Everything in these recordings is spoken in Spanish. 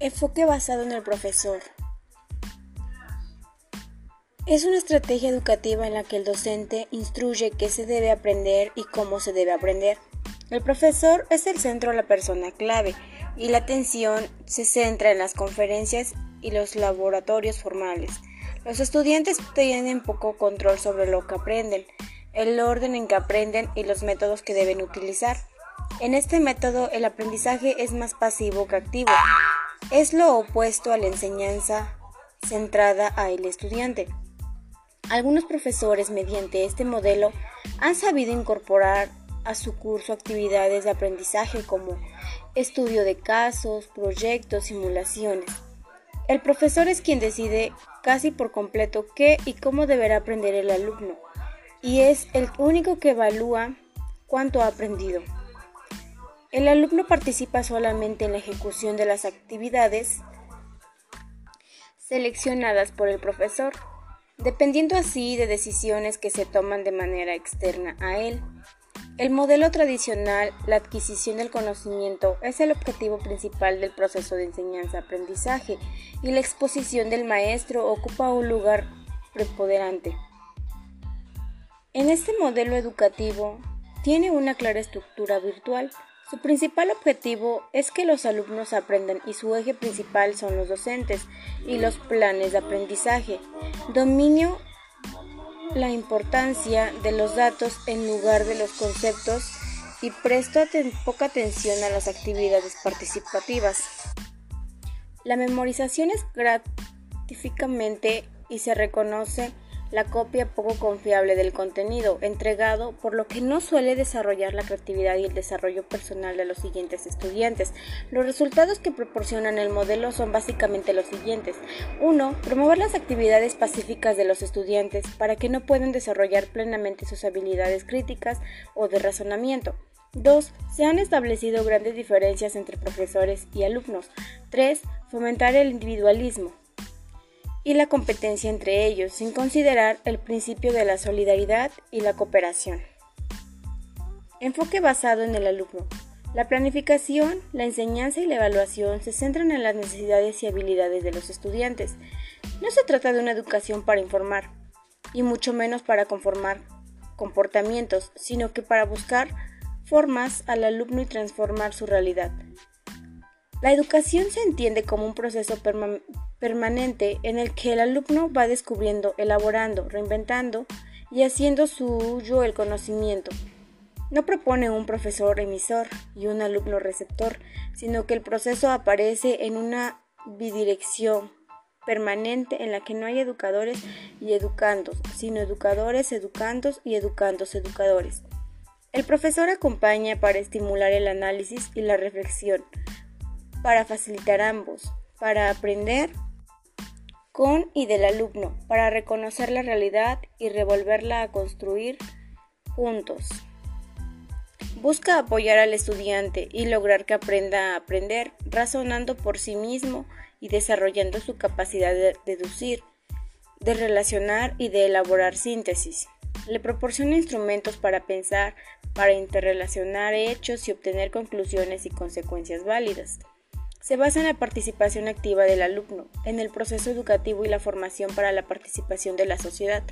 Enfoque basado en el profesor. Es una estrategia educativa en la que el docente instruye qué se debe aprender y cómo se debe aprender. El profesor es el centro la persona clave y la atención se centra en las conferencias y los laboratorios formales. Los estudiantes tienen poco control sobre lo que aprenden, el orden en que aprenden y los métodos que deben utilizar. En este método el aprendizaje es más pasivo que activo. Es lo opuesto a la enseñanza centrada al estudiante. Algunos profesores mediante este modelo han sabido incorporar a su curso actividades de aprendizaje como estudio de casos, proyectos, simulaciones. El profesor es quien decide casi por completo qué y cómo deberá aprender el alumno y es el único que evalúa cuánto ha aprendido. El alumno participa solamente en la ejecución de las actividades seleccionadas por el profesor dependiendo así de decisiones que se toman de manera externa a él. El modelo tradicional, la adquisición del conocimiento, es el objetivo principal del proceso de enseñanza-aprendizaje y la exposición del maestro ocupa un lugar preponderante. En este modelo educativo tiene una clara estructura virtual, su principal objetivo es que los alumnos aprendan y su eje principal son los docentes y los planes de aprendizaje. Dominio la importancia de los datos en lugar de los conceptos y presto poca atención a las actividades participativas. La memorización es gratificamente y se reconoce la copia poco confiable del contenido entregado, por lo que no suele desarrollar la creatividad y el desarrollo personal de los siguientes estudiantes. Los resultados que proporcionan el modelo son básicamente los siguientes. 1. Promover las actividades pacíficas de los estudiantes para que no puedan desarrollar plenamente sus habilidades críticas o de razonamiento. 2. Se han establecido grandes diferencias entre profesores y alumnos. 3. Fomentar el individualismo y la competencia entre ellos, sin considerar el principio de la solidaridad y la cooperación. Enfoque basado en el alumno. La planificación, la enseñanza y la evaluación se centran en las necesidades y habilidades de los estudiantes. No se trata de una educación para informar, y mucho menos para conformar comportamientos, sino que para buscar formas al alumno y transformar su realidad. La educación se entiende como un proceso permanente en el que el alumno va descubriendo, elaborando, reinventando y haciendo suyo el conocimiento. No propone un profesor emisor y un alumno receptor, sino que el proceso aparece en una bidirección permanente en la que no hay educadores y educandos, sino educadores, educandos y educandos, educadores. El profesor acompaña para estimular el análisis y la reflexión, para facilitar ambos, para aprender con y del alumno, para reconocer la realidad y revolverla a construir juntos. Busca apoyar al estudiante y lograr que aprenda a aprender, razonando por sí mismo y desarrollando su capacidad de deducir, de relacionar y de elaborar síntesis. Le proporciona instrumentos para pensar, para interrelacionar hechos y obtener conclusiones y consecuencias válidas se basa en la participación activa del alumno, en el proceso educativo y la formación para la participación de la sociedad,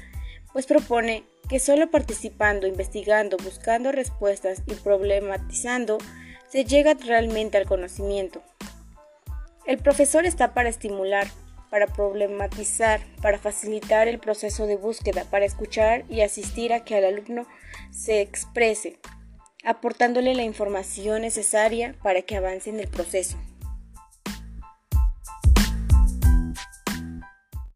pues propone que solo participando, investigando, buscando respuestas y problematizando se llega realmente al conocimiento. El profesor está para estimular, para problematizar, para facilitar el proceso de búsqueda, para escuchar y asistir a que el alumno se exprese, aportándole la información necesaria para que avance en el proceso.